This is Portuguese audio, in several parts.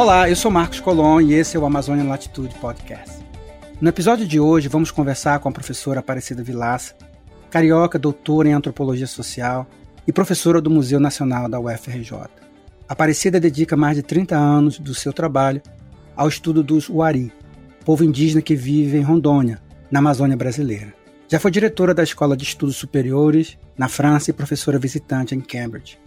Olá, eu sou Marcos Colon e esse é o Amazônia Latitude Podcast. No episódio de hoje vamos conversar com a professora Aparecida Vilaça, carioca, doutora em antropologia social e professora do Museu Nacional da UFRJ. Aparecida dedica mais de 30 anos do seu trabalho ao estudo dos Wari, povo indígena que vive em Rondônia, na Amazônia brasileira. Já foi diretora da Escola de Estudos Superiores na França e professora visitante em Cambridge.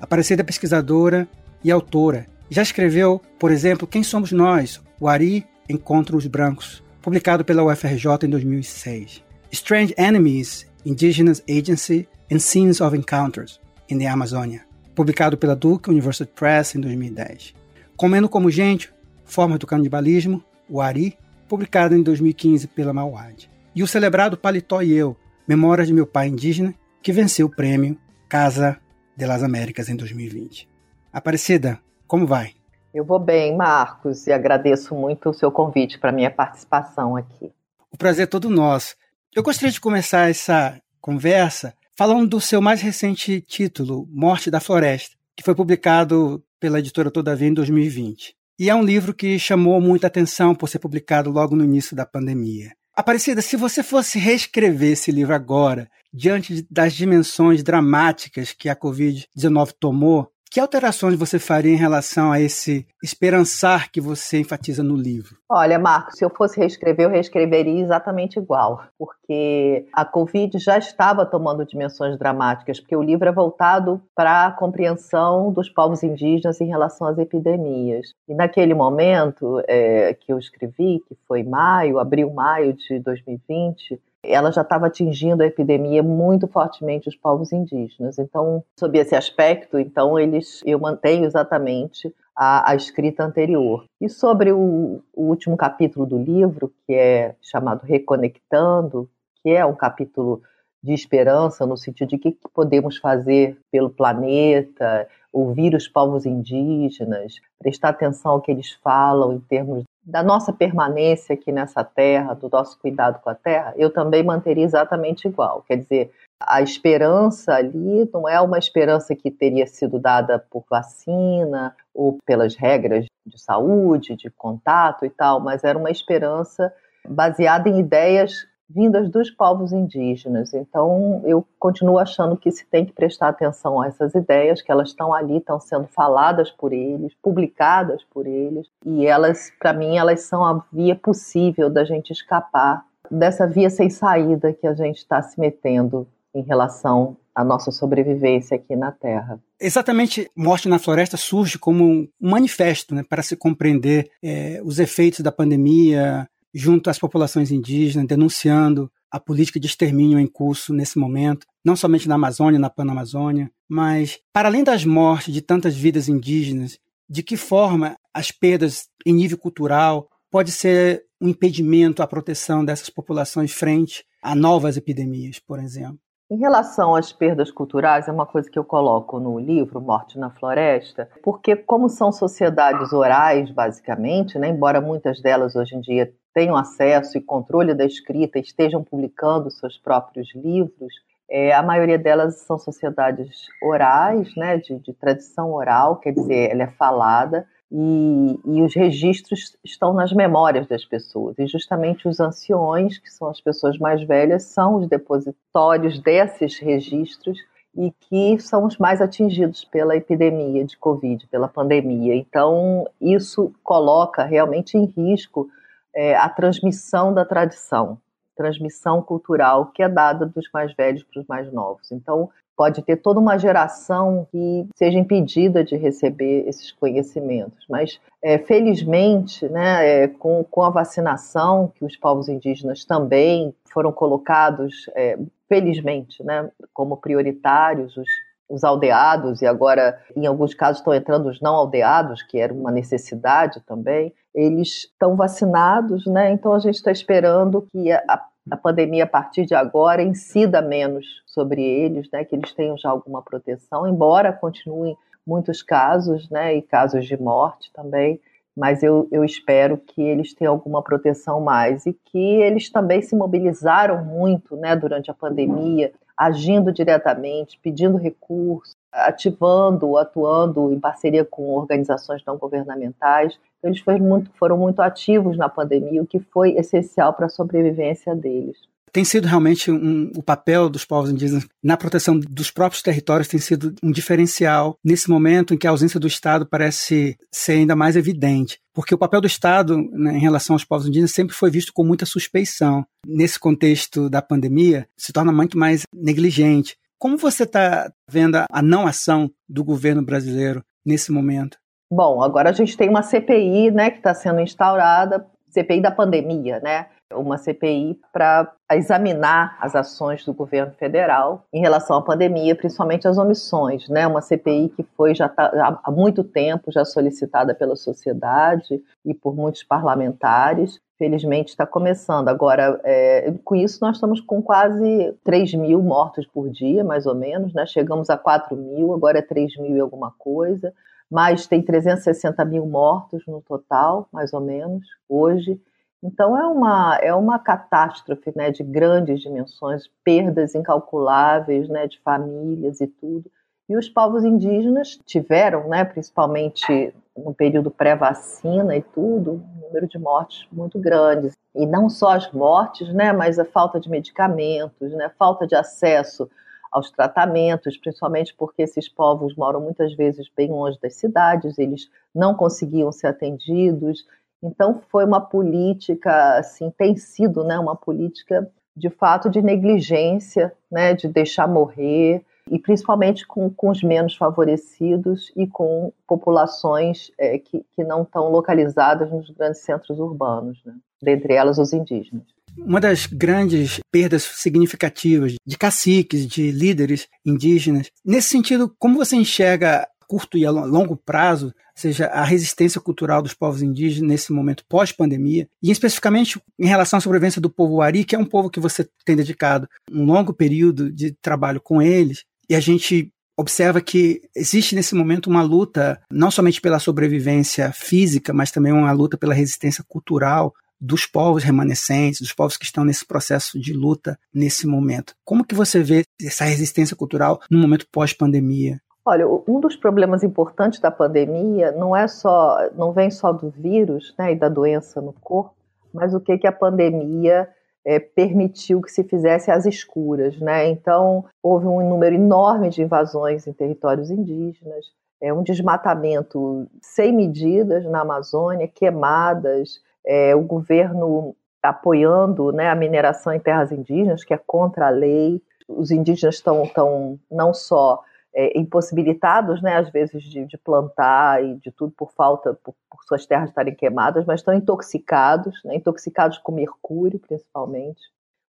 Aparecida é pesquisadora e autora. Já escreveu, por exemplo, Quem Somos Nós? O Ari Encontra os Brancos, publicado pela UFRJ em 2006. Strange Enemies, Indigenous Agency and Scenes of Encounters in the Amazonia, publicado pela Duke University Press em 2010. Comendo como Gente, Formas do Canibalismo, o Ari, publicado em 2015 pela Mauad. E o celebrado Paletó e Eu, Memórias de Meu Pai Indígena, que venceu o prêmio Casa de las Américas em 2020. Aparecida, como vai? Eu vou bem, Marcos, e agradeço muito o seu convite para minha participação aqui. O prazer é todo nosso. Eu gostaria de começar essa conversa falando do seu mais recente título, Morte da Floresta, que foi publicado pela editora Todavia em 2020. E é um livro que chamou muita atenção por ser publicado logo no início da pandemia. Aparecida, se você fosse reescrever esse livro agora, diante das dimensões dramáticas que a Covid-19 tomou, que alterações você faria em relação a esse esperançar que você enfatiza no livro? Olha, Marcos, se eu fosse reescrever, eu reescreveria exatamente igual, porque a Covid já estava tomando dimensões dramáticas, porque o livro é voltado para a compreensão dos povos indígenas em relação às epidemias. E naquele momento é, que eu escrevi, que foi maio, abril, maio de 2020, ela já estava atingindo a epidemia muito fortemente os povos indígenas. Então, sob esse aspecto, então eles, eu mantenho exatamente a, a escrita anterior. E sobre o, o, último capítulo do livro, que é chamado Reconectando, que é um capítulo de esperança no sentido de o que podemos fazer pelo planeta, ouvir os povos indígenas, prestar atenção ao que eles falam em termos da nossa permanência aqui nessa terra, do nosso cuidado com a terra, eu também manteria exatamente igual. Quer dizer, a esperança ali não é uma esperança que teria sido dada por vacina ou pelas regras de saúde, de contato e tal, mas era uma esperança baseada em ideias vindas dos povos indígenas. Então, eu continuo achando que se tem que prestar atenção a essas ideias, que elas estão ali, estão sendo faladas por eles, publicadas por eles, e elas, para mim, elas são a via possível da gente escapar dessa via sem saída que a gente está se metendo em relação à nossa sobrevivência aqui na Terra. Exatamente, Morte na Floresta surge como um manifesto né, para se compreender é, os efeitos da pandemia, junto às populações indígenas, denunciando a política de extermínio em curso nesse momento, não somente na Amazônia, na Panamazônia, mas para além das mortes de tantas vidas indígenas, de que forma as perdas em nível cultural pode ser um impedimento à proteção dessas populações frente a novas epidemias, por exemplo? Em relação às perdas culturais, é uma coisa que eu coloco no livro Morte na Floresta, porque como são sociedades orais, basicamente, né, embora muitas delas hoje em dia tenham acesso e controle da escrita estejam publicando seus próprios livros, é, a maioria delas são sociedades orais, né, de, de tradição oral, quer dizer, ela é falada, e, e, os registros estão nas memórias das pessoas. E justamente os anciões, que são as pessoas mais velhas, são os depositórios desses registros e que são os mais atingidos pela epidemia de Covid, pela pandemia. Então, isso coloca realmente em risco é, a transmissão da tradição, transmissão cultural que é dada dos mais velhos para os mais novos. Então, pode ter toda uma geração que seja impedida de receber esses conhecimentos. Mas, é, felizmente, né, é, com, com a vacinação, que os povos indígenas também foram colocados, é, felizmente, né, como prioritários, os, os aldeados, e agora, em alguns casos, estão entrando os não aldeados, que era uma necessidade também, eles estão vacinados, né? Então a gente está esperando que a, a pandemia a partir de agora incida menos sobre eles, né, que eles tenham já alguma proteção, embora continuem muitos casos, né, e casos de morte também, mas eu, eu espero que eles tenham alguma proteção mais e que eles também se mobilizaram muito, né, durante a pandemia, agindo diretamente, pedindo recursos, ativando, atuando em parceria com organizações não governamentais. Eles foram muito, foram muito ativos na pandemia, o que foi essencial para a sobrevivência deles tem sido realmente um, o papel dos povos indígenas na proteção dos próprios territórios tem sido um diferencial nesse momento em que a ausência do Estado parece ser ainda mais evidente. Porque o papel do Estado né, em relação aos povos indígenas sempre foi visto com muita suspeição. Nesse contexto da pandemia, se torna muito mais negligente. Como você está vendo a não ação do governo brasileiro nesse momento? Bom, agora a gente tem uma CPI né, que está sendo instaurada, CPI da pandemia, né? uma CPI para examinar as ações do governo federal em relação à pandemia, principalmente as omissões, né? Uma CPI que foi já tá, há muito tempo já solicitada pela sociedade e por muitos parlamentares. Felizmente está começando. Agora, é, com isso, nós estamos com quase 3 mil mortos por dia, mais ou menos. Né? Chegamos a 4 mil, agora é 3 mil e alguma coisa. Mas tem 360 mil mortos no total, mais ou menos, hoje. Então é uma, é uma catástrofe né, de grandes dimensões, perdas incalculáveis né, de famílias e tudo. E os povos indígenas tiveram, né, principalmente no período pré-vacina e tudo, um número de mortes muito grandes. E não só as mortes, né, mas a falta de medicamentos, né, falta de acesso aos tratamentos, principalmente porque esses povos moram muitas vezes bem longe das cidades, eles não conseguiam ser atendidos, então foi uma política, assim, tem sido, né, uma política de fato de negligência, né, de deixar morrer e principalmente com, com os menos favorecidos e com populações é, que, que não estão localizadas nos grandes centros urbanos, né, dentre elas os indígenas. Uma das grandes perdas significativas de caciques, de líderes indígenas. Nesse sentido, como você enxerga curto e a longo prazo, seja a resistência cultural dos povos indígenas nesse momento pós-pandemia, e especificamente em relação à sobrevivência do povo Ari, que é um povo que você tem dedicado um longo período de trabalho com eles, e a gente observa que existe nesse momento uma luta não somente pela sobrevivência física, mas também uma luta pela resistência cultural dos povos remanescentes, dos povos que estão nesse processo de luta nesse momento. Como que você vê essa resistência cultural no momento pós-pandemia? Olha, um dos problemas importantes da pandemia não é só, não vem só do vírus né, e da doença no corpo, mas o que, que a pandemia é, permitiu que se fizesse às escuras. Né? Então, houve um número enorme de invasões em territórios indígenas, é, um desmatamento sem medidas na Amazônia, queimadas, é, o governo apoiando né, a mineração em terras indígenas, que é contra a lei. Os indígenas estão, estão não só é, impossibilitados, né, às vezes, de, de, plantar e de tudo por falta, por, por, suas terras estarem queimadas, mas estão intoxicados, né, intoxicados com mercúrio, principalmente.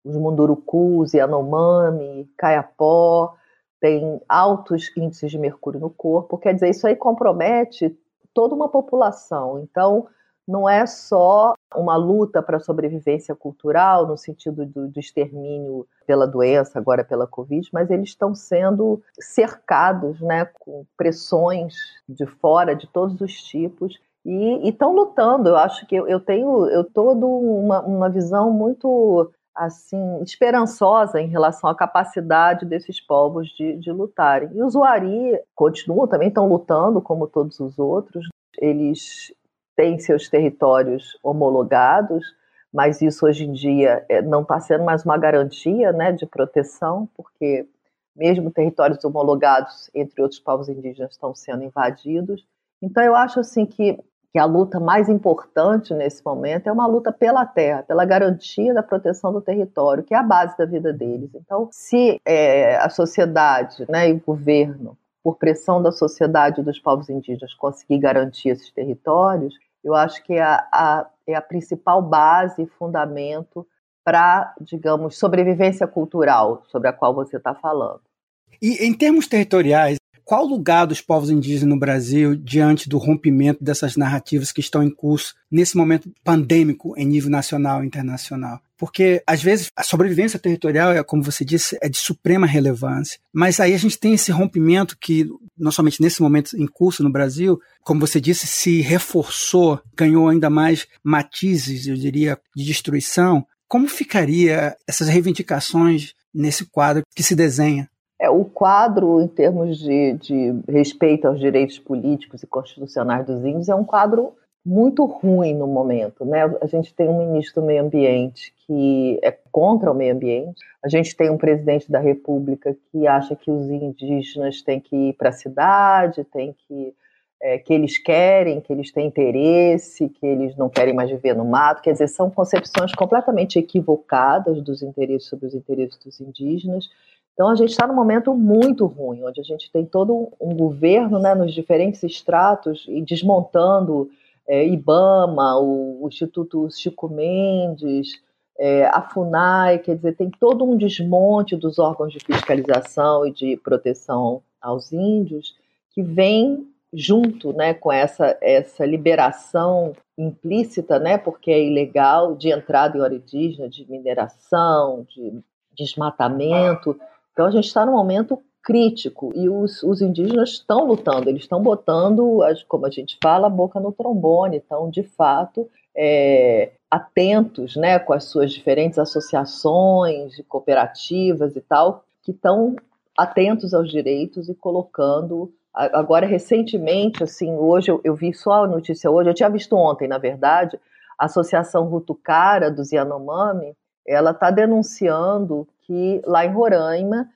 Os mundurucus, Yanomami, Caiapó, têm altos índices de mercúrio no corpo, quer dizer, isso aí compromete toda uma população. Então, não é só uma luta para a sobrevivência cultural, no sentido do, do, extermínio pela doença, agora pela Covid, mas eles estão sendo cercados né, com pressões de fora, de todos os tipos, e estão lutando. Eu acho que eu, eu tenho eu todo uma, uma visão muito assim esperançosa em relação à capacidade desses povos de, de lutarem. E os Uari continuam, também estão lutando como todos os outros. Eles têm seus territórios homologados, mas isso hoje em dia é, não está sendo mais uma garantia né, de proteção, porque mesmo territórios homologados, entre outros povos indígenas, estão sendo invadidos. Então, eu acho assim que, que a luta mais importante nesse momento é uma luta pela terra, pela garantia da proteção do território, que é a base da vida deles. Então, se é, a sociedade né, e o governo por pressão da sociedade dos povos indígenas, conseguir garantir esses territórios, eu acho que é a, a, é a principal base e fundamento para, digamos, sobrevivência cultural sobre a qual você está falando. E em termos territoriais, qual o lugar dos povos indígenas no Brasil diante do rompimento dessas narrativas que estão em curso nesse momento pandêmico em nível nacional e internacional? Porque, às vezes, a sobrevivência territorial, é, como você disse, é de suprema relevância. Mas aí a gente tem esse rompimento que, não somente nesse momento em curso no Brasil, como você disse, se reforçou, ganhou ainda mais matizes, eu diria, de destruição. Como ficaria essas reivindicações nesse quadro que se desenha? É, o quadro, em termos de, de respeito aos direitos políticos e constitucionais dos índios, é um quadro muito ruim no momento. Né? A gente tem um ministro do meio ambiente que é contra o meio ambiente, a gente tem um presidente da República que acha que os indígenas têm que ir para a cidade, tem que é, que eles querem, que eles têm interesse, que eles não querem mais viver no mato. Quer dizer, são concepções completamente equivocadas dos interesses sobre os interesses dos indígenas. Então a gente está num momento muito ruim, onde a gente tem todo um governo né, nos diferentes estratos e desmontando é, IBAMA, o, o, Instituto Chico Mendes, é, a FUNAI, quer dizer, tem todo um desmonte dos órgãos de fiscalização e de proteção aos índios que vem junto né, com essa, essa liberação implícita, né, porque é ilegal, de entrada em hora indígena, de mineração, de desmatamento. Então a gente está num momento crítico e os, os indígenas estão lutando, eles estão botando, como a gente fala, a boca no trombone, estão de fato é, atentos né, com as suas diferentes associações, cooperativas e tal, que estão atentos aos direitos e colocando. Agora, recentemente, assim, hoje eu, eu vi só a notícia hoje, eu tinha visto ontem, na verdade, a Associação Rutucara dos Yanomami, ela está denunciando que lá em Roraima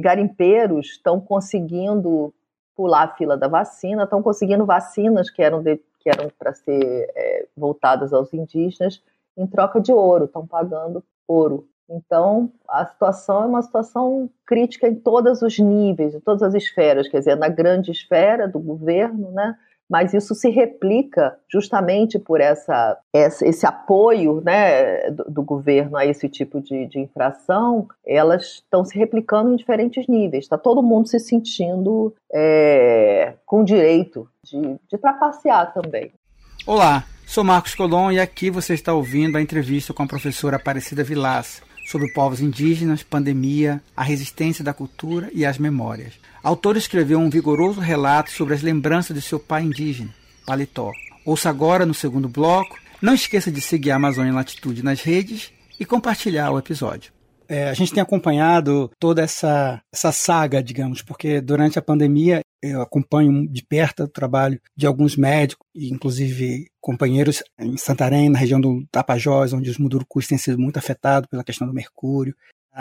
garimpeiros estão conseguindo pular a fila da vacina, estão conseguindo vacinas que eram, que eram para ser é, voltadas aos indígenas em troca de ouro, estão pagando ouro. Então, a situação é uma situação crítica em todos os níveis, em todas as esferas, quer dizer, na grande esfera do governo, né? Mas isso se replica justamente por essa, esse apoio né, do, do, governo a esse tipo de, de infração, elas estão se replicando em diferentes níveis. Está todo mundo se sentindo é, com direito de, de trapacear também. Olá, sou Marcos Colom e aqui você está ouvindo a entrevista com a professora Aparecida Vilas sobre povos indígenas, pandemia, a resistência da cultura e as memórias. A autora escreveu um vigoroso relato sobre as lembranças de seu pai indígena, Paletó. Ouça agora no segundo bloco. Não esqueça de seguir a Amazônia Latitude nas redes e compartilhar o episódio. É, a gente tem acompanhado toda essa, essa saga, digamos, porque durante a pandemia eu acompanho de perto o trabalho de alguns médicos, inclusive companheiros em Santarém, na região do Tapajós, onde os mundurucus têm sido muito afetados pela questão do mercúrio.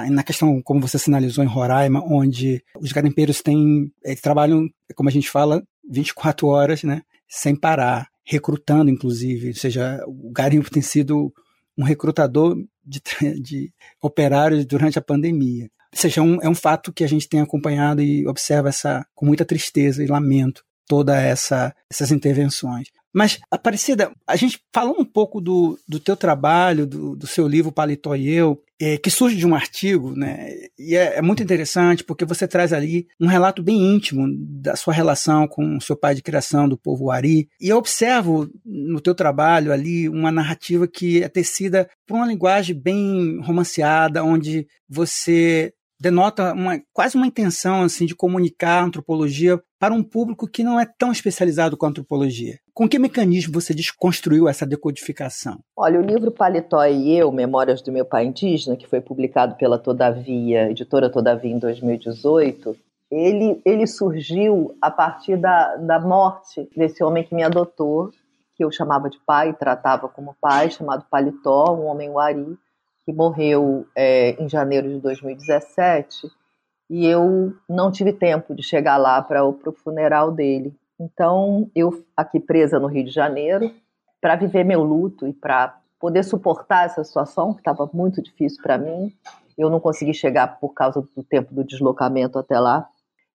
Na questão, como você sinalizou, em Roraima, onde os garimpeiros têm, eles trabalham, como a gente fala, 24 horas, né, sem parar, recrutando, inclusive. Ou seja, o garimpo tem sido um recrutador de, de operários durante a pandemia. Seja, é um, é um fato que a gente tem acompanhado e observa essa com muita tristeza e lamento toda essa essas intervenções. Mas, Aparecida, a gente falou um pouco do, do teu trabalho, do, do seu livro Paletó e Eu, é, que surge de um artigo, né? E é, é, muito interessante porque você traz ali um relato bem íntimo da sua relação com o seu pai de criação do povo Ari. E eu observo no teu trabalho ali uma narrativa que é tecida por uma linguagem bem romanceada, onde você denota uma, quase uma intenção assim de comunicar a antropologia para um público que não é tão especializado com a antropologia. Com que mecanismo você desconstruiu essa decodificação? Olha, o livro Paletó e Eu, Memórias do Meu Pai Indígena, que foi publicado pela Todavia, editora Todavia em 2018, ele, ele surgiu a partir da, da morte desse homem que me adotou, que eu chamava de pai, tratava como pai, chamado Paletó, um homem wari, que morreu é, em janeiro de 2017, e eu não tive tempo de chegar lá para o funeral dele. Então, eu aqui presa no Rio de Janeiro, para viver meu luto e para poder suportar essa situação, que estava muito difícil para mim, eu não consegui chegar por causa do tempo do deslocamento até lá.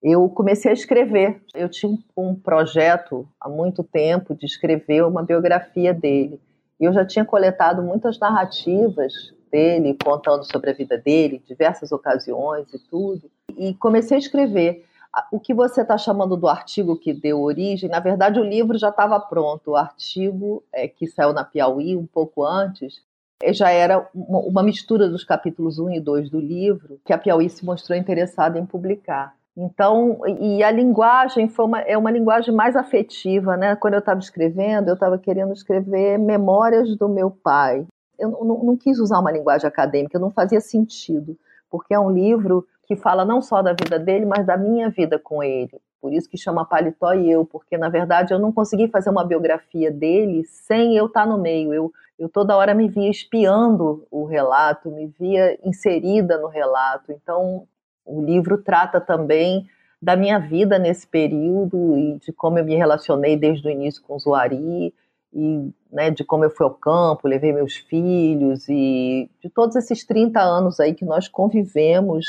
Eu comecei a escrever. Eu tinha um projeto há muito tempo de escrever uma biografia dele. E eu já tinha coletado muitas narrativas dele, contando sobre a vida dele, diversas ocasiões e tudo. E comecei a escrever. O que você está chamando do artigo que deu origem, na verdade o livro já estava pronto. O artigo é, que saiu na Piauí um pouco antes é, já era uma mistura dos capítulos 1 e 2 do livro, que a Piauí se mostrou interessada em publicar. Então, e a linguagem foi uma, é uma linguagem mais afetiva, né? Quando eu estava escrevendo, eu estava querendo escrever memórias do meu pai eu não, não, quis usar uma linguagem acadêmica, não fazia sentido, porque é um livro que fala não só da vida dele, mas da minha vida com ele. Por isso que chama Paletó e eu, porque na verdade eu não consegui fazer uma biografia dele sem eu estar no meio. Eu, eu toda hora me via espiando o relato, me via inserida no relato. Então o livro trata também da minha vida nesse período e de como eu me relacionei desde o início com o Zuari e né, de como eu fui ao campo, levei meus filhos e de todos esses 30 anos aí que nós convivemos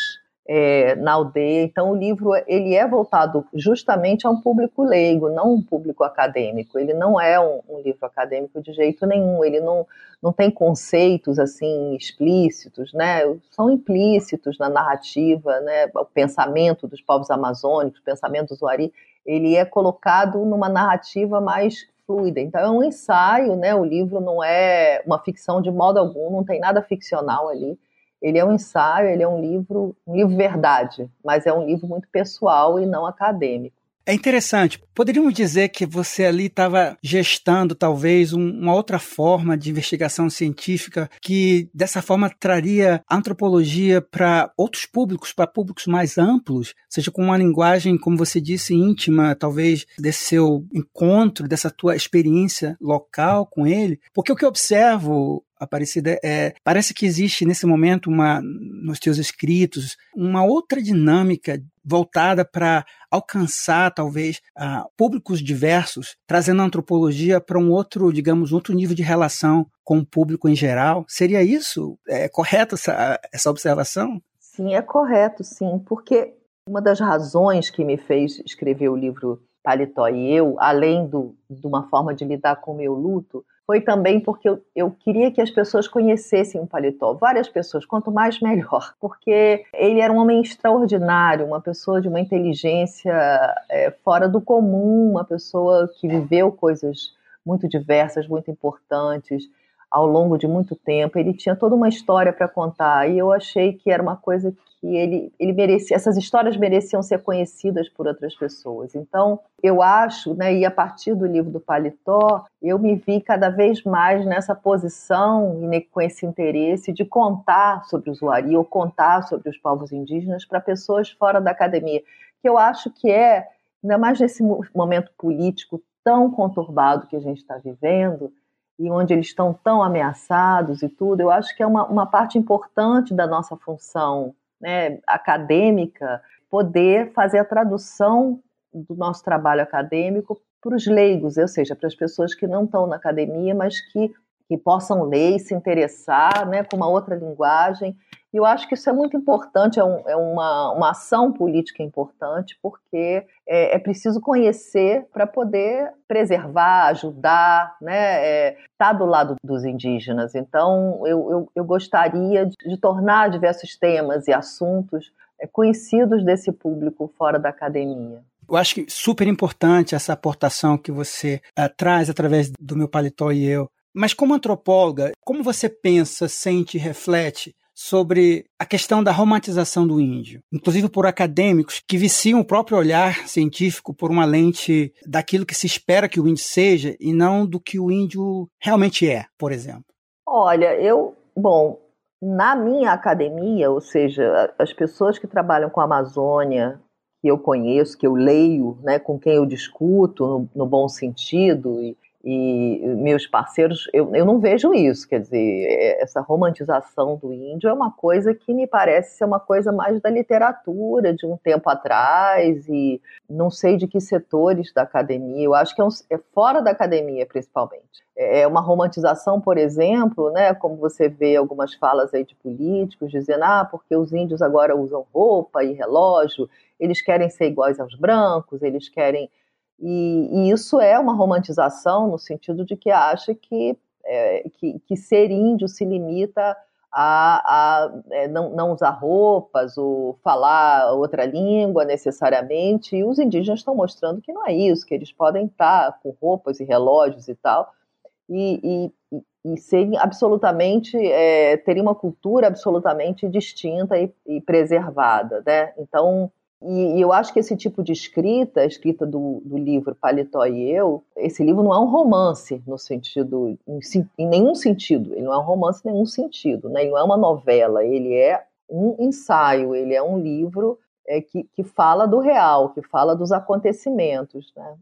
é, na aldeia. Então o livro ele é voltado justamente a um público leigo, não um público acadêmico. Ele não é um, um, livro acadêmico de jeito nenhum. Ele não, não tem conceitos assim explícitos, né? São implícitos na narrativa, né? O pensamento dos povos amazônicos, o pensamento do Zuari, ele é colocado numa narrativa mais fluida. Então é um ensaio, né? O livro não é uma ficção de modo algum, não tem nada ficcional ali ele é um ensaio, ele é um livro, um livro verdade, mas é um livro muito pessoal e não acadêmico. É interessante. Poderíamos dizer que você ali estava gestando talvez um, uma outra forma de investigação científica que dessa forma traria antropologia para outros públicos, para públicos mais amplos, seja com uma linguagem, como você disse, íntima, talvez desse seu encontro, dessa tua experiência local com ele. Porque o que eu observo Aparecida, é, parece que existe nesse momento uma, nos teus escritos uma outra dinâmica voltada para alcançar talvez uh, públicos diversos, trazendo a antropologia para um outro, digamos, outro nível de relação com o público em geral. Seria isso? É correto essa, essa observação? Sim, é correto, sim, porque uma das razões que me fez escrever o livro Paletó e Eu, além do, de uma forma de lidar com o meu luto, foi também porque eu, eu, queria que as pessoas conhecessem o paletó, várias pessoas, quanto mais melhor, porque ele era um homem extraordinário, uma pessoa de uma inteligência é, fora do comum, uma pessoa que viveu coisas muito diversas, muito importantes ao longo de muito tempo. Ele tinha toda uma história para contar e eu achei que era uma coisa que ele, ele merecia, essas histórias mereciam ser conhecidas por outras pessoas. Então, eu acho, né, e a partir do livro do Paletó, eu me vi cada vez mais nessa posição e com esse interesse de contar sobre o Zuari ou contar sobre os povos indígenas para pessoas fora da academia, que eu acho que é, ainda mais nesse momento político tão conturbado que a gente está vivendo, e onde eles estão tão ameaçados e tudo, eu acho que é uma, uma parte importante da nossa função né, acadêmica poder fazer a tradução do nosso trabalho acadêmico para os leigos, ou seja, para as pessoas que não estão na academia, mas que, que possam ler e se interessar né, com uma outra linguagem e eu acho que isso é muito importante, é, um, é uma, uma ação política importante, porque é, é preciso conhecer para poder preservar, ajudar, né, é, tá do lado dos indígenas. Então, eu, eu, eu gostaria de, de, tornar diversos temas e assuntos é, conhecidos desse público fora da academia. Eu acho que super importante essa aportação que você uh, traz através do meu paletó e eu. Mas como antropóloga, como você pensa, sente e reflete sobre a questão da romantização do índio, inclusive por acadêmicos que viciam o próprio olhar científico por uma lente daquilo que se espera que o índio seja e não do que o índio realmente é, por exemplo. Olha, eu, bom, na minha academia, ou seja, as pessoas que trabalham com a Amazônia, que eu conheço, que eu leio, né, com quem eu discuto no, no bom sentido e, e meus parceiros, eu, eu não vejo isso, quer dizer, é, essa romantização do índio é uma coisa que me parece ser uma coisa mais da literatura de um tempo atrás e não sei de que setores da academia, eu acho que é, um, é fora da academia principalmente. É, é uma romantização, por exemplo, né, como você vê algumas falas aí de políticos dizendo, ah, porque os índios agora usam roupa e relógio, eles querem ser iguais aos brancos, eles querem e, e, isso é uma romantização no sentido de que acha que, é, que, que, ser índio se limita a, a é, não, não, usar roupas ou falar outra língua necessariamente. E os indígenas estão mostrando que não é isso, que eles podem estar com roupas e relógios e tal, e, e, e serem absolutamente, é, terem uma cultura absolutamente distinta e, e preservada. Né? Então, e, e, eu acho que esse tipo de escrita, a escrita do, do, livro Paletó e Eu, esse livro não é um romance no sentido, em, em, nenhum sentido. Ele não é um romance em nenhum sentido, né? Ele não é uma novela. Ele é um ensaio, ele é um livro é, que, que fala do real, que fala dos acontecimentos. Né?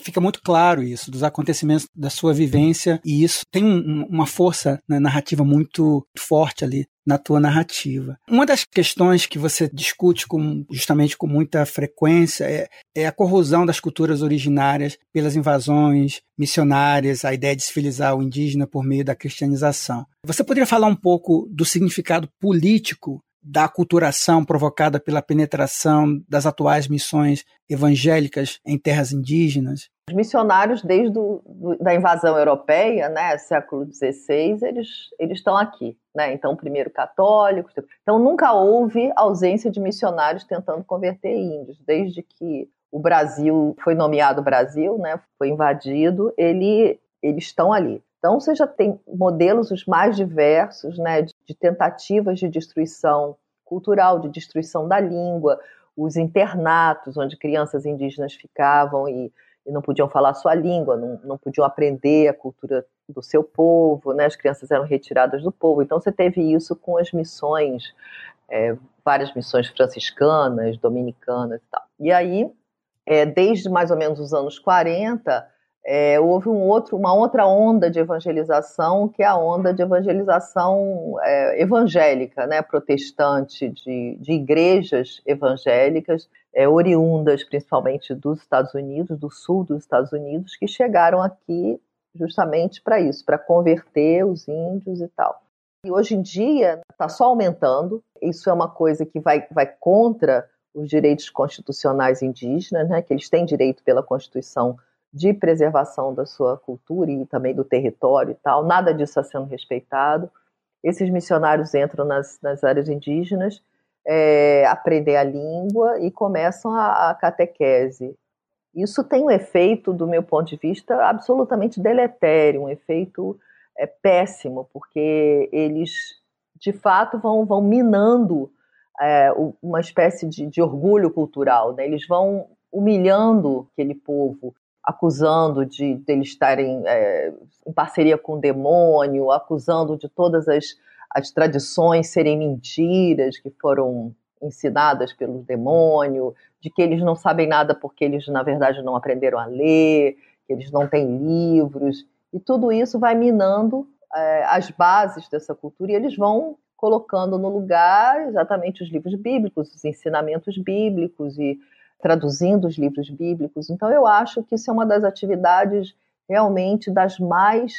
Fica muito claro isso, dos acontecimentos da sua vivência, e isso tem um, uma força né, narrativa muito forte ali na tua narrativa. Uma das questões que você discute com, justamente com muita frequência é, é, a corrosão das culturas originárias pelas invasões missionárias, a ideia de civilizar o indígena por meio da cristianização. Você poderia falar um pouco do significado político da aculturação provocada pela penetração das atuais missões evangélicas em terras indígenas? Os missionários, desde a da invasão europeia, né, século XVI, eles, eles estão aqui. Né? Então, primeiro católicos. Então, nunca houve ausência de missionários tentando converter índios. Desde que o Brasil foi nomeado Brasil, né, foi invadido, ele, eles estão ali. Então, você já tem modelos os mais diversos né, de, de tentativas de destruição cultural, de destruição da língua, os internatos onde crianças indígenas ficavam e, e não podiam falar a sua língua, não, não, podiam aprender a cultura do seu povo, né? as crianças eram retiradas do povo. Então, você teve isso com as missões, é, várias missões franciscanas, dominicanas e tal. E aí, é, desde mais ou menos os anos 40, é, houve um outro, uma outra onda de evangelização, que é a onda de evangelização é, evangélica, né, protestante, de, de igrejas evangélicas, é, oriundas principalmente dos Estados Unidos, do sul dos Estados Unidos, que chegaram aqui justamente para isso, para converter os índios e tal. E hoje em dia está só aumentando, isso é uma coisa que vai, vai contra os direitos constitucionais indígenas, né, que eles têm direito pela Constituição de preservação da sua cultura e também do território e tal, nada disso está sendo respeitado. Esses missionários entram nas, nas áreas indígenas, é, a língua e começam a, a catequese. Isso tem um efeito, do meu ponto de vista, absolutamente deletério, um efeito é, péssimo, porque eles, de fato, vão, vão minando é, uma espécie de, de orgulho cultural, né? eles vão humilhando aquele povo, acusando de, de eles estarem é, em parceria com o demônio, acusando de todas as, as tradições serem mentiras que foram ensinadas pelo demônio, de que eles não sabem nada porque eles, na verdade, não aprenderam a ler, que eles não têm livros, e tudo isso vai minando é, as bases dessa cultura e eles vão colocando no lugar exatamente os livros bíblicos, os ensinamentos bíblicos e traduzindo os livros bíblicos. Então, eu acho que isso é uma das atividades realmente das mais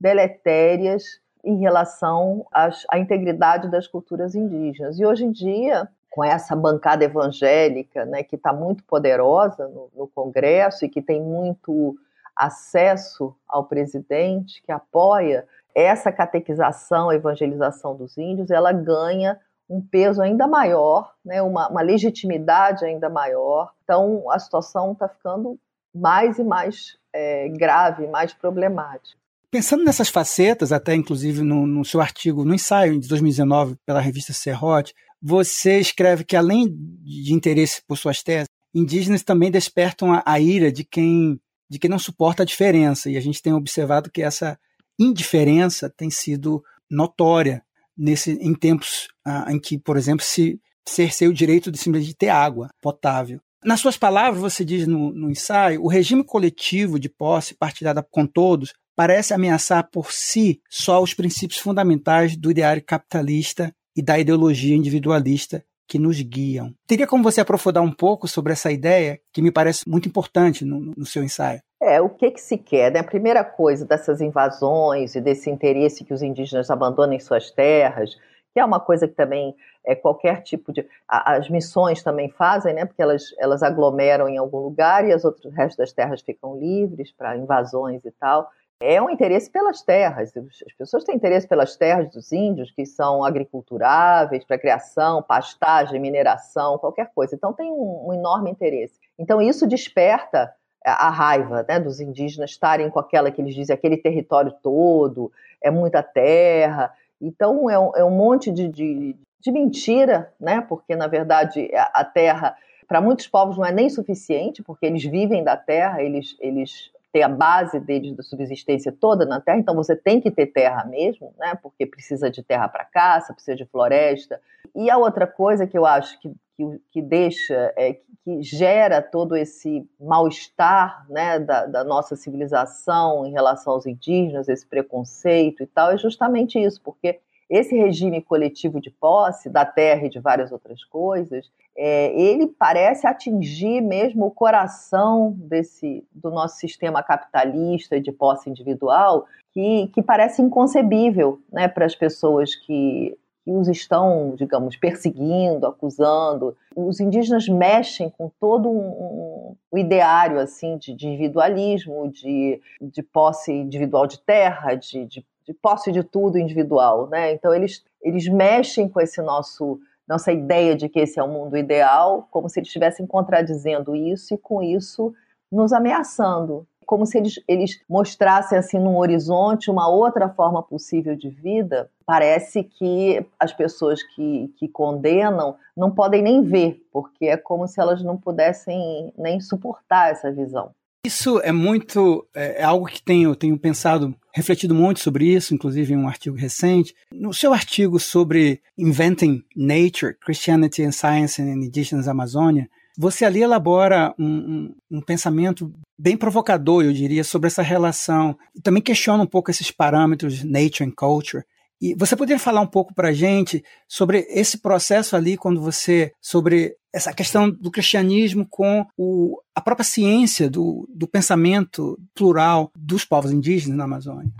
deletérias em relação às, à integridade das culturas indígenas. E hoje em dia, com essa bancada evangélica, né, que está muito poderosa no, no Congresso e que tem muito acesso ao presidente, que apoia essa catequização, evangelização dos índios, ela ganha um peso ainda maior, né, uma, uma legitimidade ainda maior. Então, a situação está ficando mais e mais é, grave, mais problemática. Pensando nessas facetas, até inclusive no, no, seu artigo, no ensaio de 2019 pela revista Serrote, você escreve que além de interesse por suas teses, indígenas também despertam a, a ira de quem, de quem não suporta a diferença. E a gente tem observado que essa indiferença tem sido notória nesse, em tempos ah, em que, por exemplo, se cerceia o direito de simplesmente ter água potável. Nas suas palavras, você diz no, no ensaio, o regime coletivo de posse partilhada com todos parece ameaçar por si só os princípios fundamentais do ideário capitalista e da ideologia individualista que nos guiam. Teria como você aprofundar um pouco sobre essa ideia que me parece muito importante no, no seu ensaio? É, o que, que se quer? Né? A primeira coisa dessas invasões e desse interesse que os indígenas abandonem suas terras, que é uma coisa que também é qualquer tipo de. As missões também fazem, né? Porque elas, elas aglomeram em algum lugar e as outras, o resto das terras ficam livres para invasões e tal. É um interesse pelas terras. As pessoas têm interesse pelas terras dos índios, que são agriculturáveis, para criação, pastagem, mineração, qualquer coisa. Então tem um, um enorme interesse. Então isso desperta a raiva né, dos indígenas estarem com aquela que eles dizem, aquele território todo, é muita terra. Então é um, é um monte de, de, de, mentira, né, porque na verdade a terra, para muitos povos, não é nem suficiente, porque eles vivem da terra, eles, eles ter a base deles da subsistência toda na terra, então você tem que ter terra mesmo, né? Porque precisa de terra para caça, precisa de floresta. E a outra coisa que eu acho que, que, que deixa, é, que gera todo esse mal-estar né, da, da nossa civilização em relação aos indígenas, esse preconceito e tal, é justamente isso, porque esse regime coletivo de posse da terra e de várias outras coisas, é, ele parece atingir mesmo o coração desse do nosso sistema capitalista de posse individual, que, que parece inconcebível né, para as pessoas que, que os estão, digamos, perseguindo, acusando. Os indígenas mexem com todo um, um ideário assim de, de individualismo, de, de posse individual de terra, de, de de posse de tudo individual, né? Então eles, eles mexem com esse nosso nossa ideia de que esse é o mundo ideal, como se eles estivessem contradizendo isso e com isso nos ameaçando, como se eles, eles mostrassem assim num horizonte uma outra forma possível de vida. Parece que as pessoas que, que condenam não podem nem ver, porque é como se elas não pudessem nem suportar essa visão. Isso é muito. É, é algo que tenho, tenho pensado, refletido muito sobre isso, inclusive em um artigo recente. No seu artigo sobre Inventing Nature, Christianity and Science in Indigenous Amazônia, você ali elabora um, um, um, pensamento bem provocador, eu diria, sobre essa relação. Também questiona um pouco esses parâmetros nature and culture. E você poderia falar um pouco para a gente sobre esse processo ali, quando você. sobre essa questão do cristianismo com o, a própria ciência do, do pensamento plural dos povos indígenas na Amazônia?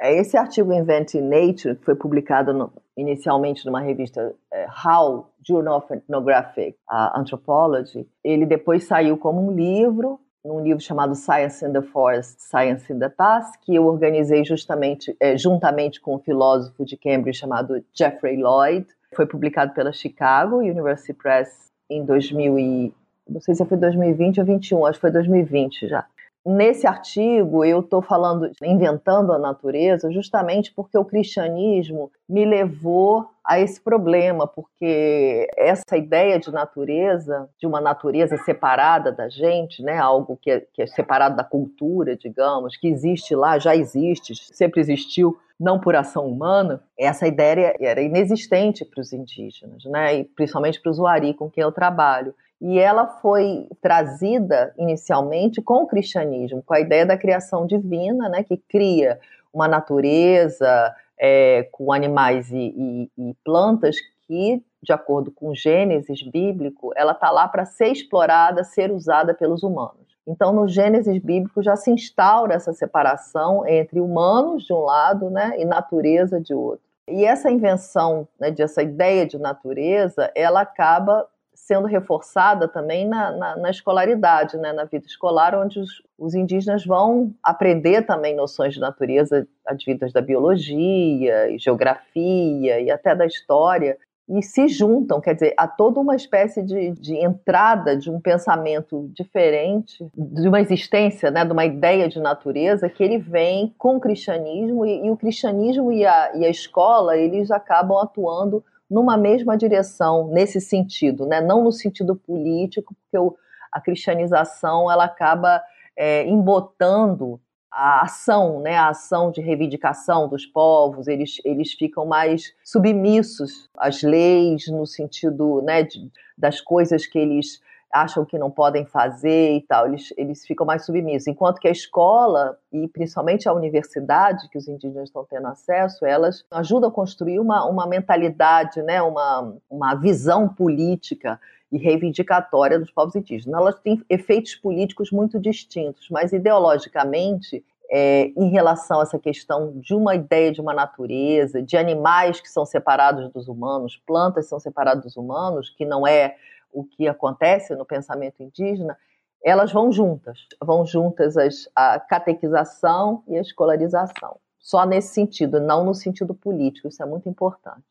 É, esse artigo Inventing Nature, que foi publicado no, inicialmente numa revista é, How, Journal of Ethnographic Anthropology, ele depois saiu como um livro num livro chamado Science in the Forest, Science in the Past, que eu organizei justamente é, juntamente com um filósofo de Cambridge chamado Jeffrey Lloyd. Foi publicado pela Chicago University Press em 2000 e, não sei se foi 2020 ou 2021, acho que foi 2020 já. Nesse artigo, eu estou falando, inventando a natureza, justamente porque o cristianismo me levou a esse problema, porque essa ideia de natureza, de uma natureza separada da gente, né, algo que é, que é separado da cultura, digamos, que existe lá, já existe, sempre existiu, não por ação humana, essa ideia era inexistente para os indígenas, né, e principalmente para os Wari, com quem eu trabalho e ela foi trazida inicialmente com o cristianismo, com a ideia da criação divina, né, que cria uma natureza é, com animais e, e, e, plantas que, de acordo com Gênesis bíblico, ela está lá para ser explorada, ser usada pelos humanos. Então, no Gênesis bíblico já se instaura essa separação entre humanos de um lado, né, e natureza de outro. E essa invenção, né, dessa ideia de natureza, ela acaba sendo reforçada também na, na, na escolaridade, né, na vida escolar, onde os, os, indígenas vão aprender também noções de natureza advindas da biologia, e geografia e até da história, e se juntam, quer dizer, há toda uma espécie de, de entrada de um pensamento diferente, de uma existência, né, de uma ideia de natureza que ele vem com o cristianismo, e, e o cristianismo e a, e a escola, eles acabam atuando numa mesma direção nesse sentido, né? não no sentido político, porque o, a cristianização ela acaba é, embotando a ação, né, a ação de reivindicação dos povos, eles, eles ficam mais submissos às leis, no sentido né, de, das coisas que eles acham que não podem fazer e tal, eles, eles ficam mais submissos. Enquanto que a escola, e principalmente a universidade, que os indígenas estão tendo acesso, elas ajudam a construir uma, uma mentalidade, né, uma, uma visão política e reivindicatória dos povos indígenas. Elas têm efeitos políticos muito distintos, mas ideologicamente é, em relação a essa questão de uma ideia de uma natureza, de animais que são separados dos humanos, plantas que são separadas dos humanos, que não é o que acontece no pensamento indígena, elas vão juntas, vão juntas as, a catequização e a escolarização. Só nesse sentido, não no sentido político, isso é muito importante.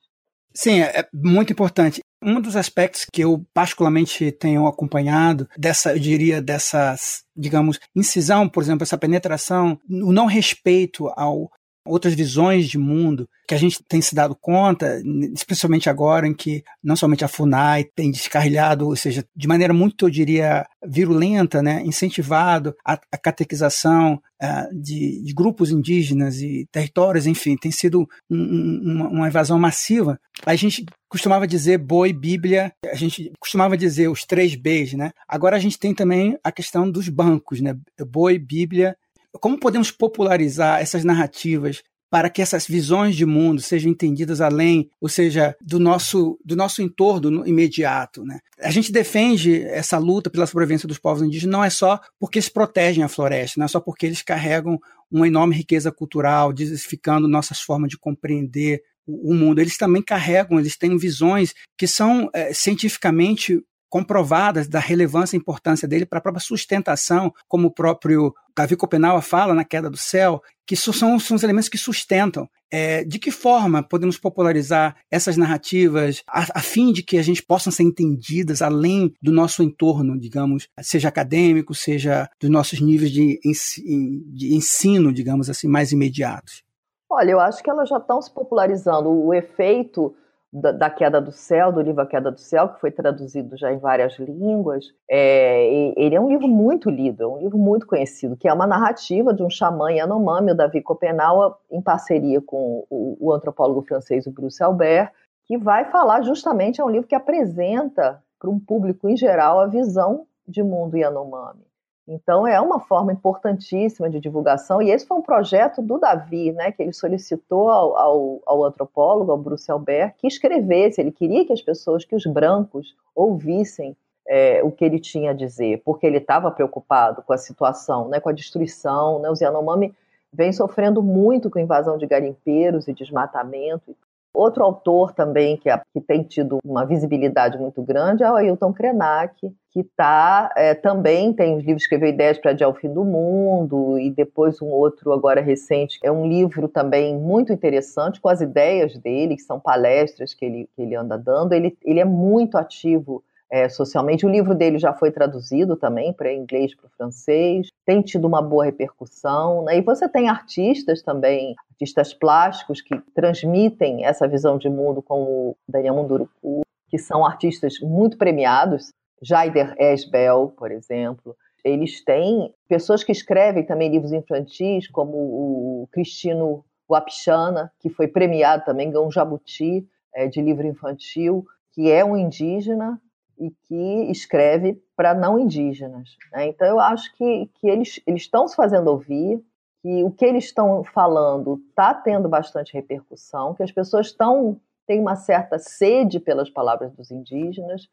Sim, é, é muito importante. Um dos aspectos que eu particularmente tenho acompanhado dessa, eu diria, dessa, digamos, incisão, por exemplo, essa penetração, o não respeito ao, outras visões de mundo que a gente tem se dado conta, especialmente agora em que não somente a FUNAI tem descarrilhado, ou seja, de maneira muito, eu diria, virulenta, né, incentivado a, a catequização uh, de, de, grupos indígenas e territórios, enfim, tem sido um, uma, uma invasão massiva. A gente costumava dizer boi, Bíblia, a gente costumava dizer os três Bs, né? Agora a gente tem também a questão dos bancos, né? Boi, Bíblia. Como podemos popularizar essas narrativas para que essas visões de mundo sejam entendidas além, ou seja, do nosso, do nosso entorno imediato. Né? A gente defende essa luta pela sobrevivência dos povos indígenas não é só porque eles protegem a floresta, não é só porque eles carregam uma enorme riqueza cultural, diversificando nossas formas de compreender o mundo. Eles também carregam, eles têm visões que são é, cientificamente comprovadas da relevância e importância dele para a própria sustentação, como o próprio Gavi Copenau fala na Queda do Céu, que são, são os elementos que sustentam. É, de que forma podemos popularizar essas narrativas a, a, fim de que a gente possam ser entendidas além do nosso entorno, digamos, seja acadêmico, seja dos nossos níveis de, de ensino, digamos assim, mais imediatos? Olha, eu acho que elas já estão se popularizando. O efeito da, da, Queda do Céu, do livro A Queda do Céu, que foi traduzido já em várias línguas. É, ele é um livro muito lido, é um livro muito conhecido, que é uma narrativa de um xamã Yanomami, o Davi Copenaua, em parceria com o, o antropólogo francês, o Bruce Albert, que vai falar justamente, é um livro que apresenta para um público em geral a visão de mundo Yanomami. Então, é uma forma importantíssima de divulgação, e esse foi um projeto do Davi, né, que ele solicitou ao, ao, ao, antropólogo, ao Bruce Albert, que escrevesse, ele queria que as pessoas, que os brancos, ouvissem é, o que ele tinha a dizer, porque ele estava preocupado com a situação, né, com a destruição, né, os Yanomami vêm sofrendo muito com invasão de garimpeiros e desmatamento, Outro autor também que, é, que tem tido uma visibilidade muito grande é o Ailton Krenak, que tá, é, também tem os livros Escreveu Ideias para Adiar o Fim do Mundo, e depois um outro agora recente, é um livro também muito interessante, com as ideias dele, que são palestras que ele, que ele anda dando. Ele, ele é muito ativo é, socialmente. O livro dele já foi traduzido também para inglês para o francês, tem tido uma boa repercussão. Né? E você tem artistas também, artistas plásticos que transmitem essa visão de mundo, como Daniel Munduruku, que são artistas muito premiados. Jaider Esbel, por exemplo. Eles têm pessoas que escrevem também livros infantis, como o Cristino Wapichana, que foi premiado também, ganhou um jabuti é, de livro infantil, que é um indígena e que escreve para não indígenas. Né? Então, eu acho que, que eles estão se fazendo ouvir, que o que eles estão falando está tendo bastante repercussão, que as pessoas estão têm uma certa sede pelas palavras dos indígenas.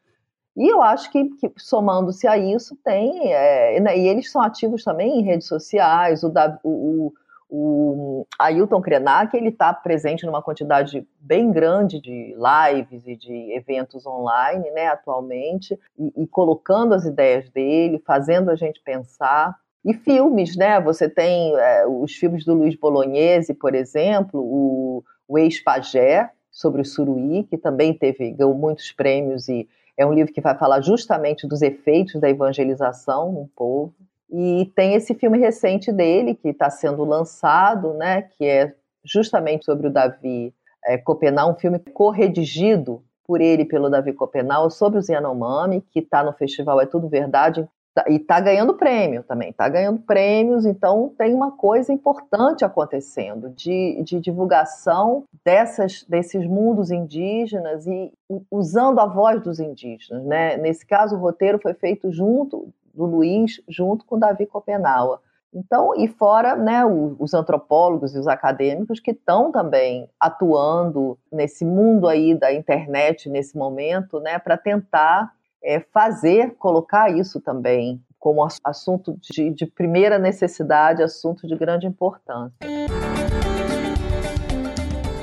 E eu acho que, que somando-se a isso, tem. É, e eles são ativos também em redes sociais. O, o, o Ailton Krenak ele está presente numa quantidade bem grande de lives e de eventos online, né, atualmente, e, e colocando as ideias dele, fazendo a gente pensar. E filmes, né? Você tem é, os filmes do Luiz Bolognese, por exemplo, o, o Ex-Pagé, sobre o Suruí, que também teve, ganhou muitos prêmios e é um livro que vai falar justamente dos efeitos da evangelização no povo. E tem esse filme recente dele, que está sendo lançado, né, que é justamente sobre o Davi é, Copenal, um filme corredigido por ele e pelo Davi Copenal, sobre os Yanomami, que está no festival É Tudo Verdade, tá, e está ganhando prêmio também, está ganhando prêmios, então tem uma coisa importante acontecendo de, de divulgação dessas, desses mundos indígenas e usando a voz dos indígenas. Né? Nesse caso, o roteiro foi feito junto do Luiz junto com Davi Copenaua. Então, e fora né, os antropólogos e os acadêmicos que estão também atuando nesse mundo aí da internet nesse momento, né, para tentar é, fazer, colocar isso também como assunto de, de primeira necessidade, assunto de grande importância.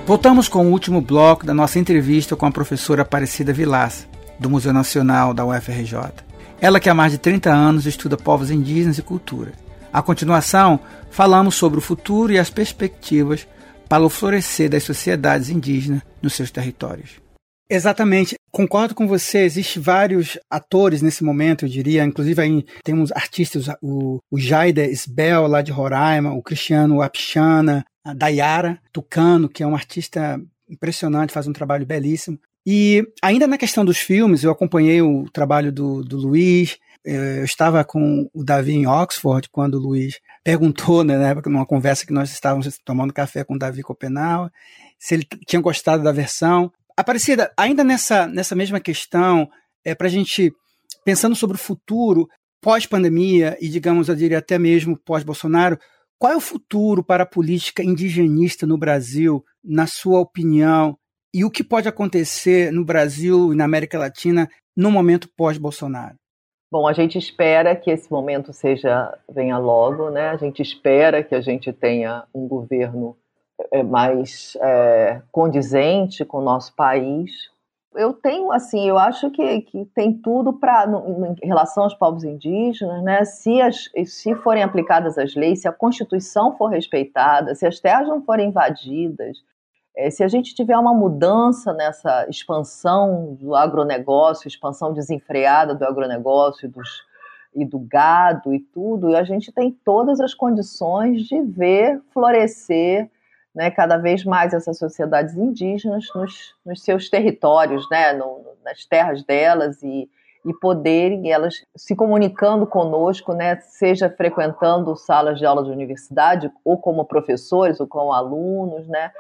Voltamos com o último bloco da nossa entrevista com a professora Aparecida Vilaça, do Museu Nacional da UFRJ. Ela que há mais de 30 anos estuda povos indígenas e cultura. A continuação, falamos sobre o futuro e as perspectivas para o florescer das sociedades indígenas nos seus territórios. Exatamente. Concordo com você. Existem vários atores nesse momento, eu diria. Inclusive, aí temos artistas, o, o Jaida Sbel, lá de Roraima, o Cristiano Apchana, a Dayara Tucano, que é um artista impressionante, faz um trabalho belíssimo. E ainda na questão dos filmes, eu acompanhei o trabalho do, do Luiz. Eh, eu estava com o Davi em Oxford quando o Luiz perguntou, né, numa conversa que nós estávamos tomando café com o Davi Copenau, se ele tinha gostado da versão. Aparecida, ainda nessa, nessa mesma questão, é, para a gente, pensando sobre o futuro, pós-pandemia e, digamos, eu diria até mesmo pós-Bolsonaro, qual é o futuro para a política indigenista no Brasil, na sua opinião? E o que pode acontecer no Brasil e na América Latina no momento pós-Bolsonaro? Bom, a gente espera que esse momento seja venha logo, né? A gente espera que a gente tenha um governo é, mais é, condizente com o nosso país. Eu tenho, assim, eu acho que, que tem tudo para, em relação aos povos indígenas, né? Se, as, se forem aplicadas as leis, se a Constituição for respeitada, se as terras não forem invadidas, é, se a gente tiver uma mudança nessa expansão do agronegócio, expansão desenfreada do agronegócio e, dos, e do gado e tudo, a gente tem todas as condições de ver florescer né, cada vez mais essas sociedades indígenas nos, nos seus territórios, né, no, nas terras delas e, e poderem elas se comunicando conosco, né, seja frequentando salas de aula de universidade ou como professores ou como alunos, né,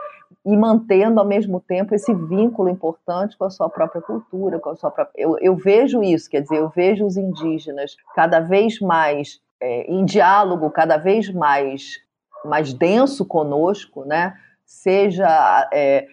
e mantendo ao mesmo tempo esse vínculo importante com a sua própria cultura, com a sua própria. Eu, eu vejo isso, quer dizer, eu vejo os indígenas cada vez mais é, em diálogo, cada vez mais mais denso conosco, né? seja é,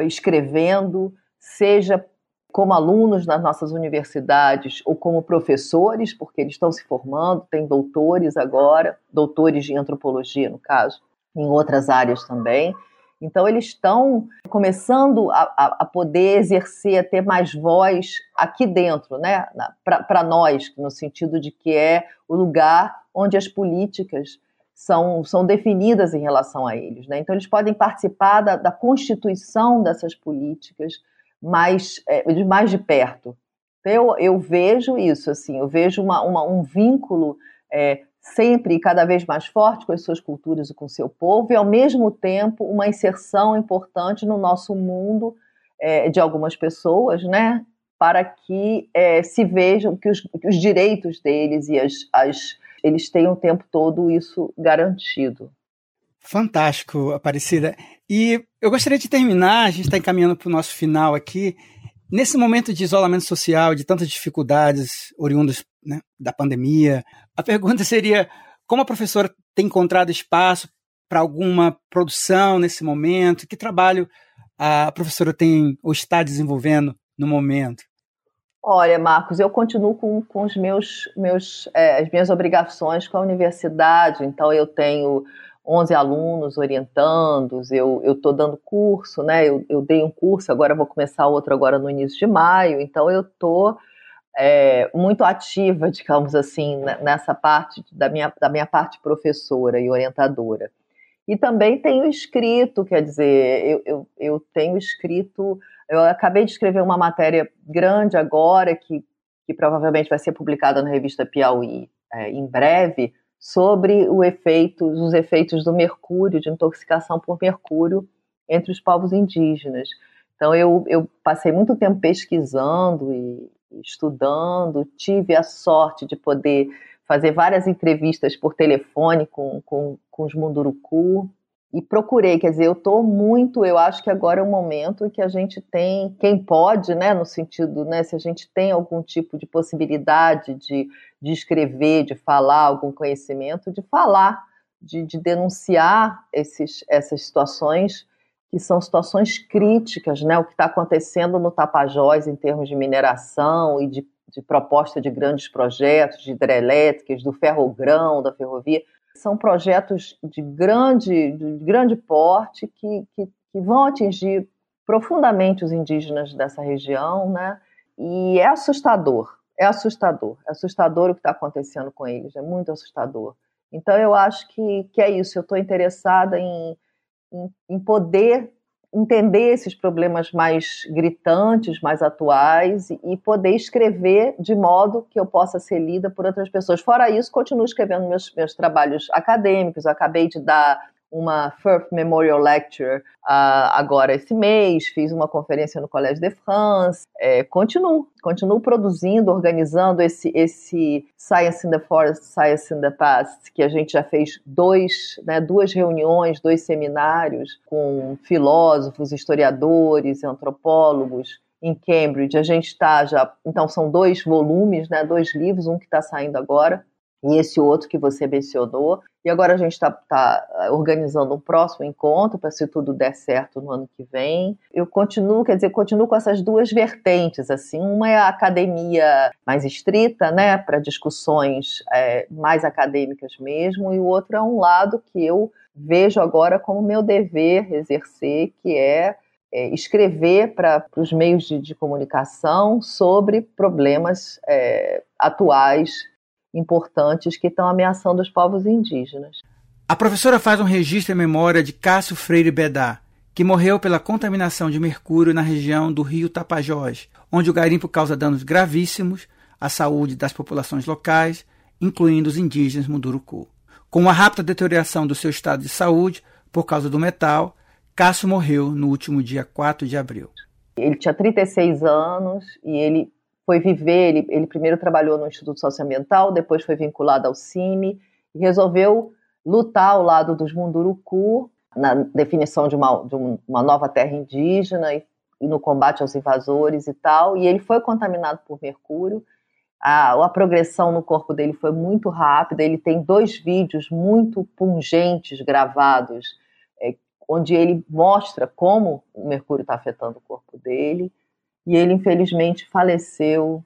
escrevendo, seja como alunos nas nossas universidades ou como professores, porque eles estão se formando, tem doutores agora, doutores de antropologia, no caso, em outras áreas também. Então, eles estão começando a, a, poder exercer, a ter mais voz aqui dentro, né? para nós, no sentido de que é o lugar onde as políticas são, são definidas em relação a eles. Né? Então, eles podem participar da, da constituição dessas políticas mais, é, de mais de perto. Então, eu, eu vejo isso, assim, eu vejo uma, uma um vínculo é, sempre e cada vez mais forte com as suas culturas e com o seu povo, e ao mesmo tempo uma inserção importante no nosso mundo é, de algumas pessoas, né? Para que é, se vejam que os, que os direitos deles e as, as eles têm o tempo todo isso garantido. Fantástico, Aparecida. E eu gostaria de terminar, a gente está encaminhando para o nosso final aqui. Nesse momento de isolamento social, de tantas dificuldades oriundas né, da pandemia, a pergunta seria: como a professora tem encontrado espaço para alguma produção nesse momento? Que trabalho a professora tem ou está desenvolvendo no momento? Olha, Marcos, eu continuo com, com os meus, meus, é, as minhas obrigações com a universidade, então eu tenho 11 alunos orientandos, eu estou dando curso, né? Eu, eu, dei um curso, agora vou começar outro agora no início de maio, então eu estou é, muito ativa, digamos assim, nessa parte da minha, da minha parte professora e orientadora. E também tenho escrito, quer dizer, eu, eu, eu tenho escrito eu acabei de escrever uma matéria grande agora, que, que provavelmente vai ser publicada na revista Piauí é, em breve, sobre efeito, os efeitos do mercúrio, de intoxicação por mercúrio entre os povos indígenas. Então, eu, eu passei muito tempo pesquisando e estudando, tive a sorte de poder fazer várias entrevistas por telefone com, com, com os Munduruku, e procurei, quer dizer, eu estou muito, eu acho que agora é o momento em que a gente tem, quem pode, né, no sentido, né, se a gente tem algum tipo de possibilidade de, de escrever, de falar, algum conhecimento, de falar, de, de denunciar esses, essas situações que são situações críticas, né, o que está acontecendo no Tapajós em termos de mineração e de, de proposta de grandes projetos, de hidrelétricas, do ferrogrão, da ferrovia, são projetos de grande, de grande porte que, que, que vão atingir profundamente os indígenas dessa região, né? E é assustador, é assustador, é assustador o que está acontecendo com eles, é muito assustador. Então eu acho que, que é isso, eu estou interessada em, em, em, poder entender esses problemas mais gritantes, mais atuais e poder escrever de modo que eu possa ser lida por outras pessoas. Fora isso, continuo escrevendo meus, meus trabalhos acadêmicos. Eu acabei de dar uma Firth Memorial Lecture uh, agora esse mês, fiz uma conferência no Collège de France, é, continuo, continuo produzindo, organizando esse, esse Science in the Forest, Science in the Past, que a gente já fez dois, né, duas reuniões, dois seminários com filósofos, historiadores, antropólogos, em Cambridge. A gente está já. Então, são dois volumes, né, dois livros, um que está saindo agora, e esse outro que você mencionou. E agora a gente está tá organizando um próximo encontro para se tudo der certo no ano que vem. Eu continuo, quer dizer, continuo com essas duas vertentes, assim, uma é a academia mais estrita, né, para discussões é, mais acadêmicas mesmo, e o outro é um lado que eu vejo agora como meu dever exercer, que é, é escrever para os meios de, de, comunicação sobre problemas é, atuais importantes que estão ameaçando os povos indígenas. A professora faz um registro em memória de Cássio Freire Bedá, que morreu pela contaminação de mercúrio na região do rio Tapajós, onde o garimpo causa danos gravíssimos à saúde das populações locais, incluindo os indígenas Munduruku. Com uma rápida deterioração do seu estado de saúde por causa do metal, Cássio morreu no último dia 4 de abril. Ele tinha 36 anos e ele foi viver, ele, ele primeiro trabalhou no Instituto Socioambiental, depois foi vinculado ao CIMI, e resolveu lutar ao lado dos Munduruku na definição de uma, de uma nova terra indígena e, e, no combate aos invasores e tal, e ele foi contaminado por mercúrio. A, a progressão no corpo dele foi muito rápida. Ele tem dois vídeos muito pungentes gravados, é, onde ele mostra como o mercúrio está afetando o corpo dele e ele infelizmente faleceu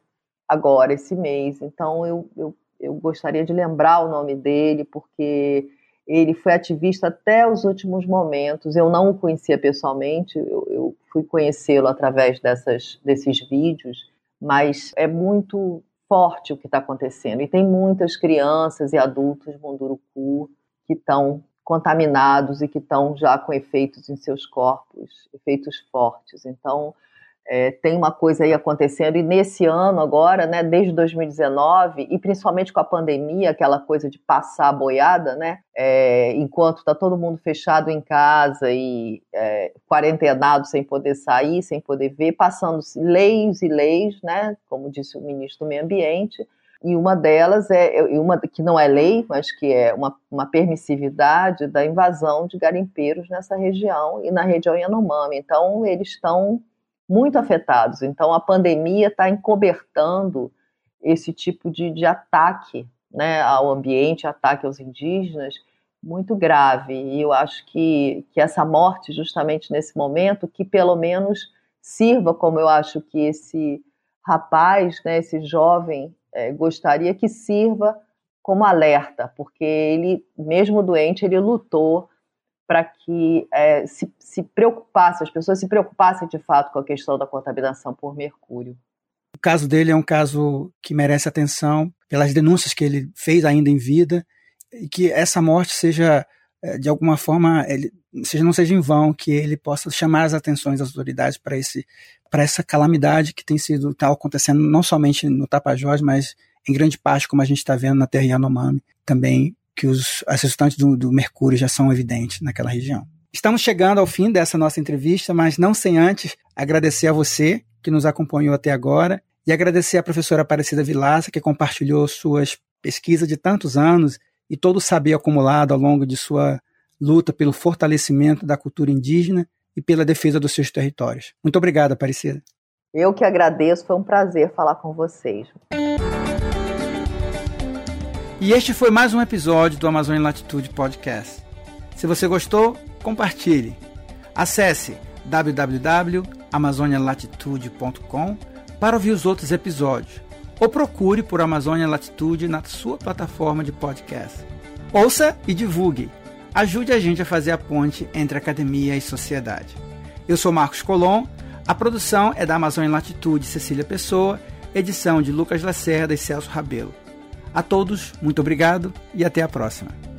agora, esse mês. Então eu, eu, eu gostaria de lembrar o nome dele, porque ele foi ativista até os últimos momentos. Eu não o conhecia pessoalmente, eu, eu fui conhecê-lo através dessas, desses vídeos, mas é muito forte o que está acontecendo. E tem muitas crianças e adultos Munduruku que estão contaminados e que estão já com efeitos em seus corpos, efeitos fortes. Então, é, tem uma coisa aí acontecendo, e nesse ano agora, né, desde 2019, e principalmente com a pandemia, aquela coisa de passar a boiada, né, é, enquanto está todo mundo fechado em casa e é, quarentenado sem poder sair, sem poder ver, passando leis e leis, né, como disse o ministro do Meio Ambiente, e uma delas é uma que não é lei, mas que é uma, uma permissividade da invasão de garimpeiros nessa região e na região Yanomami. Então, eles estão muito afetados. Então, a pandemia está encobertando esse tipo de, de ataque né, ao ambiente, ataque aos indígenas, muito grave. E eu acho que, que essa morte, justamente nesse momento, que pelo menos sirva, como eu acho que esse rapaz, né, esse jovem, é, gostaria que sirva como alerta, porque ele, mesmo doente, ele lutou para que é, se, se as pessoas se preocupassem de fato com a questão da contaminação por mercúrio. O caso dele é um caso que merece atenção pelas denúncias que ele fez ainda em vida e que essa morte seja é, de alguma forma ele, seja não seja em vão que ele possa chamar as atenções das autoridades para esse para essa calamidade que tem sido tá acontecendo não somente no Tapajós mas em grande parte como a gente está vendo na Terra Yanomami também que os, as do, do mercúrio já são evidentes naquela região. Estamos chegando ao fim dessa nossa entrevista, mas não sem antes agradecer a você que nos acompanhou até agora e agradecer à professora Aparecida Vilaça, que compartilhou suas pesquisas de tantos anos e todo o saber acumulado ao longo de sua luta pelo fortalecimento da cultura indígena e pela defesa dos seus territórios. Muito obrigado, Aparecida. Eu que agradeço, foi um prazer falar com vocês. E este foi mais um episódio do Amazônia Latitude Podcast. Se você gostou, compartilhe. Acesse www.amazonialatitude.com para ouvir os outros episódios ou procure por Amazônia Latitude na sua plataforma de podcast. Ouça e divulgue. Ajude a gente a fazer a ponte entre academia e sociedade. Eu sou Marcos Colom, a produção é da Amazônia Latitude Cecília Pessoa, edição de Lucas Lacerda e Celso Rabelo. A todos, muito obrigado e até a próxima.